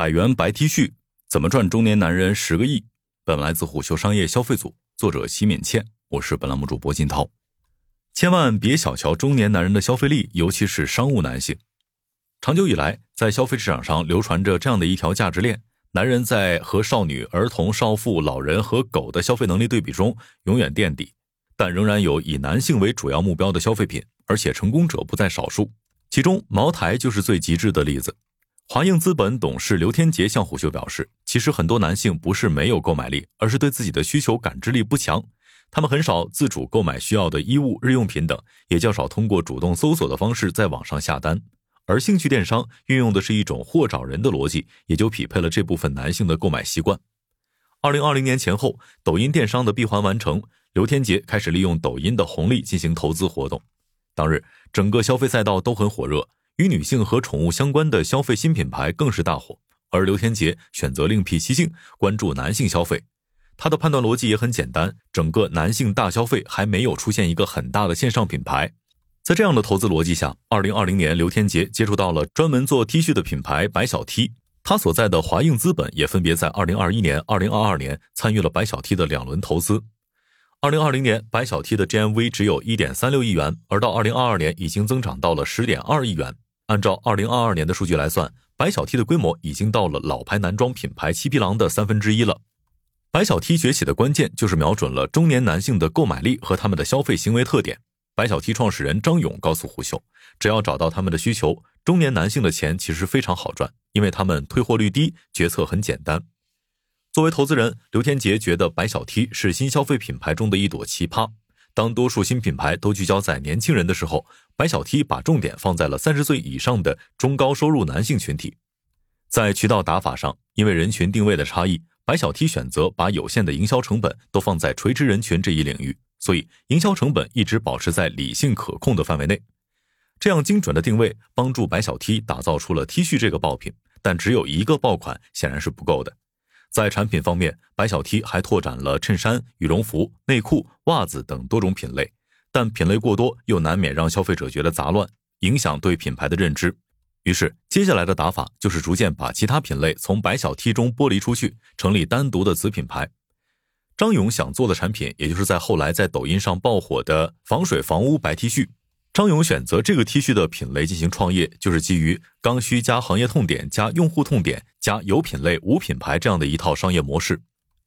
百元白 T 恤怎么赚中年男人十个亿？本来自虎嗅商业消费组，作者席敏倩，我是本栏目主播金涛。千万别小瞧中年男人的消费力，尤其是商务男性。长久以来，在消费市场上流传着这样的一条价值链：男人在和少女、儿童、少妇、老人和狗的消费能力对比中永远垫底，但仍然有以男性为主要目标的消费品，而且成功者不在少数。其中，茅台就是最极致的例子。华映资本董事刘天杰向虎嗅表示，其实很多男性不是没有购买力，而是对自己的需求感知力不强。他们很少自主购买需要的衣物、日用品等，也较少通过主动搜索的方式在网上下单。而兴趣电商运用的是一种货找人的逻辑，也就匹配了这部分男性的购买习惯。二零二零年前后，抖音电商的闭环完成，刘天杰开始利用抖音的红利进行投资活动。当日，整个消费赛道都很火热。与女性和宠物相关的消费新品牌更是大火，而刘天杰选择另辟蹊径，关注男性消费。他的判断逻辑也很简单：整个男性大消费还没有出现一个很大的线上品牌。在这样的投资逻辑下，二零二零年，刘天杰接触到了专门做 T 恤的品牌白小 T。他所在的华映资本也分别在二零二一年、二零二二年参与了白小 T 的两轮投资。二零二零年，白小 T 的 GMV 只有一点三六亿元，而到二零二二年已经增长到了十点二亿元。按照二零二二年的数据来算，白小 T 的规模已经到了老牌男装品牌七匹狼的三分之一了。白小 T 崛起的关键就是瞄准了中年男性的购买力和他们的消费行为特点。白小 T 创始人张勇告诉胡秀，只要找到他们的需求，中年男性的钱其实非常好赚，因为他们退货率低，决策很简单。作为投资人，刘天杰觉得白小 T 是新消费品牌中的一朵奇葩。当多数新品牌都聚焦在年轻人的时候，白小 T 把重点放在了三十岁以上的中高收入男性群体。在渠道打法上，因为人群定位的差异，白小 T 选择把有限的营销成本都放在垂直人群这一领域，所以营销成本一直保持在理性可控的范围内。这样精准的定位帮助白小 T 打造出了 T 恤这个爆品，但只有一个爆款显然是不够的。在产品方面，白小 T 还拓展了衬衫、羽绒服、内裤、袜子等多种品类，但品类过多又难免让消费者觉得杂乱，影响对品牌的认知。于是，接下来的打法就是逐渐把其他品类从白小 T 中剥离出去，成立单独的子品牌。张勇想做的产品，也就是在后来在抖音上爆火的防水房屋白 T 恤。张勇选择这个 T 恤的品类进行创业，就是基于刚需加行业痛点加用户痛点加有品类无品牌这样的一套商业模式。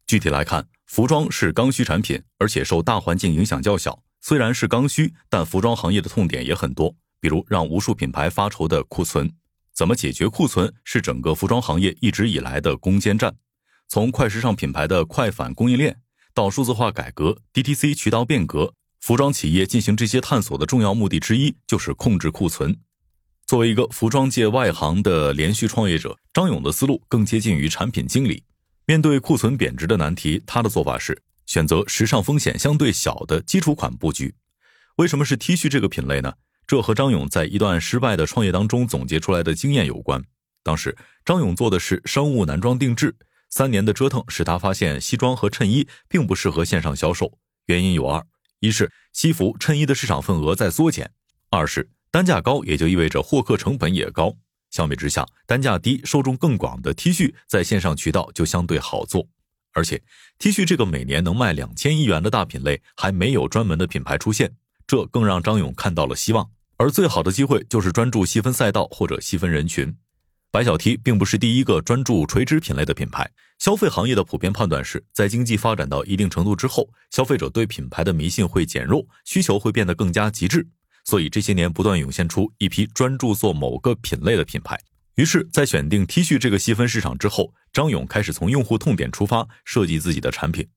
具体来看，服装是刚需产品，而且受大环境影响较小。虽然是刚需，但服装行业的痛点也很多，比如让无数品牌发愁的库存。怎么解决库存，是整个服装行业一直以来的攻坚战。从快时尚品牌的快反供应链到数字化改革、DTC 渠道变革。服装企业进行这些探索的重要目的之一，就是控制库存。作为一个服装界外行的连续创业者，张勇的思路更接近于产品经理。面对库存贬值的难题，他的做法是选择时尚风险相对小的基础款布局。为什么是 T 恤这个品类呢？这和张勇在一段失败的创业当中总结出来的经验有关。当时张勇做的是商务男装定制，三年的折腾使他发现西装和衬衣并不适合线上销售，原因有二。一是西服、衬衣的市场份额在缩减，二是单价高，也就意味着获客成本也高。相比之下，单价低、受众更广的 T 恤在线上渠道就相对好做。而且 T 恤这个每年能卖两千亿元的大品类还没有专门的品牌出现，这更让张勇看到了希望。而最好的机会就是专注细分赛道或者细分人群。白小 T 并不是第一个专注垂直品类的品牌。消费行业的普遍判断是，在经济发展到一定程度之后，消费者对品牌的迷信会减弱，需求会变得更加极致。所以这些年不断涌现出一批专注做某个品类的品牌。于是，在选定 T 恤这个细分市场之后，张勇开始从用户痛点出发设计自己的产品。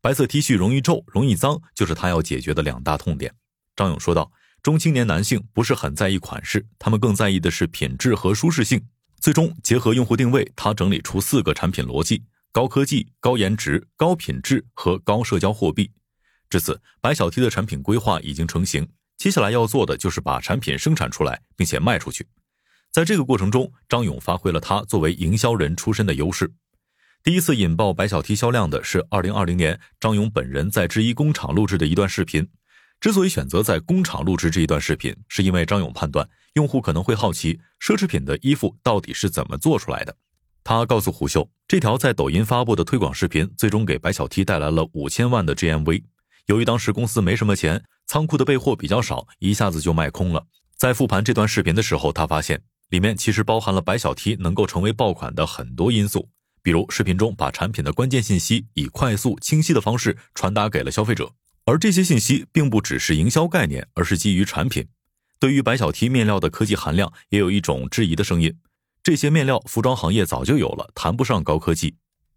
白色 T 恤容易皱、容易脏，就是他要解决的两大痛点。张勇说道：“中青年男性不是很在意款式，他们更在意的是品质和舒适性。”最终结合用户定位，他整理出四个产品逻辑：高科技、高颜值、高品质和高社交货币。至此，白小 T 的产品规划已经成型，接下来要做的就是把产品生产出来，并且卖出去。在这个过程中，张勇发挥了他作为营销人出身的优势。第一次引爆白小 T 销量的是2020年，张勇本人在制衣工厂录制的一段视频。之所以选择在工厂录制这一段视频，是因为张勇判断用户可能会好奇奢侈品的衣服到底是怎么做出来的。他告诉胡秀，这条在抖音发布的推广视频，最终给白小 T 带来了五千万的 GMV。由于当时公司没什么钱，仓库的备货比较少，一下子就卖空了。在复盘这段视频的时候，他发现里面其实包含了白小 T 能够成为爆款的很多因素，比如视频中把产品的关键信息以快速清晰的方式传达给了消费者，而这些信息并不只是营销概念，而是基于产品。对于白小 T 面料的科技含量，也有一种质疑的声音。这些面料服装行业早就有了，谈不上高科技。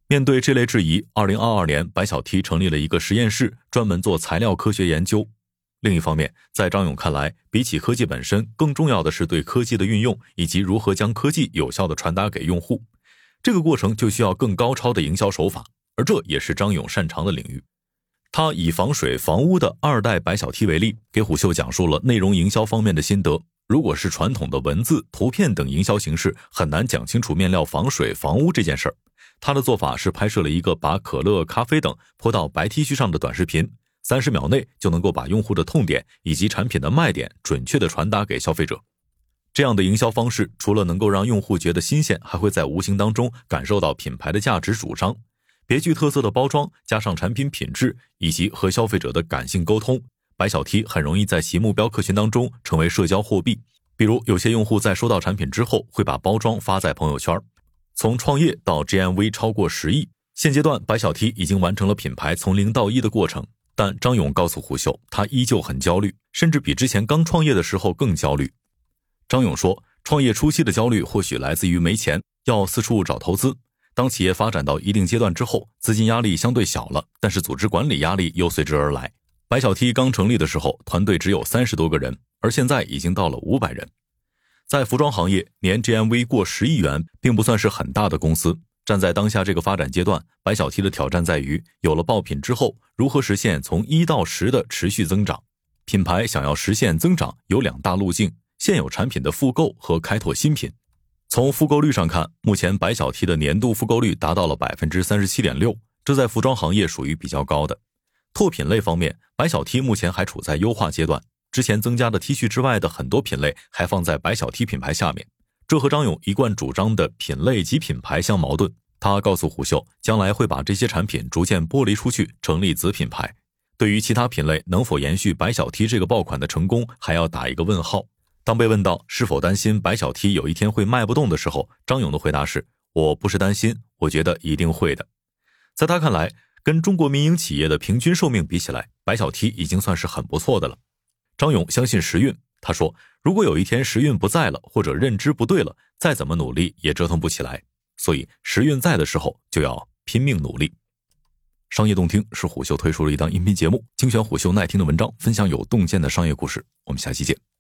面对这类质疑，二零二二年，白小 T 成立了一个实验室，专门做材料科学研究。另一方面，在张勇看来，比起科技本身，更重要的是对科技的运用，以及如何将科技有效的传达给用户。这个过程就需要更高超的营销手法，而这也是张勇擅长的领域。他以防水防污的二代白小 T 为例，给虎嗅讲述了内容营销方面的心得。如果是传统的文字、图片等营销形式，很难讲清楚面料防水防污这件事儿。他的做法是拍摄了一个把可乐、咖啡等泼到白 T 恤上的短视频，三十秒内就能够把用户的痛点以及产品的卖点准确的传达给消费者。这样的营销方式，除了能够让用户觉得新鲜，还会在无形当中感受到品牌的价值主张。别具特色的包装，加上产品品质以及和消费者的感性沟通，白小 T 很容易在其目标客群当中成为社交货币。比如，有些用户在收到产品之后，会把包装发在朋友圈。从创业到 GMV 超过十亿，现阶段白小 T 已经完成了品牌从零到一的过程。但张勇告诉胡秀，他依旧很焦虑，甚至比之前刚创业的时候更焦虑。张勇说，创业初期的焦虑或许来自于没钱，要四处找投资。当企业发展到一定阶段之后，资金压力相对小了，但是组织管理压力又随之而来。白小 T 刚成立的时候，团队只有三十多个人，而现在已经到了五百人。在服装行业，年 GMV 过十亿元并不算是很大的公司。站在当下这个发展阶段，白小 T 的挑战在于，有了爆品之后，如何实现从一到十的持续增长？品牌想要实现增长，有两大路径：现有产品的复购和开拓新品。从复购率上看，目前白小 T 的年度复购率达到了百分之三十七点六，这在服装行业属于比较高的。拓品类方面，白小 T 目前还处在优化阶段，之前增加的 T 恤之外的很多品类还放在白小 T 品牌下面，这和张勇一贯主张的品类及品牌相矛盾。他告诉虎嗅，将来会把这些产品逐渐剥离出去，成立子品牌。对于其他品类能否延续白小 T 这个爆款的成功，还要打一个问号。当被问到是否担心白小 T 有一天会卖不动的时候，张勇的回答是：“我不是担心，我觉得一定会的。”在他看来，跟中国民营企业的平均寿命比起来，白小 T 已经算是很不错的了。张勇相信时运，他说：“如果有一天时运不在了，或者认知不对了，再怎么努力也折腾不起来。所以时运在的时候，就要拼命努力。”商业洞听是虎嗅推出的一档音频节目，精选虎嗅耐听的文章，分享有洞见的商业故事。我们下期见。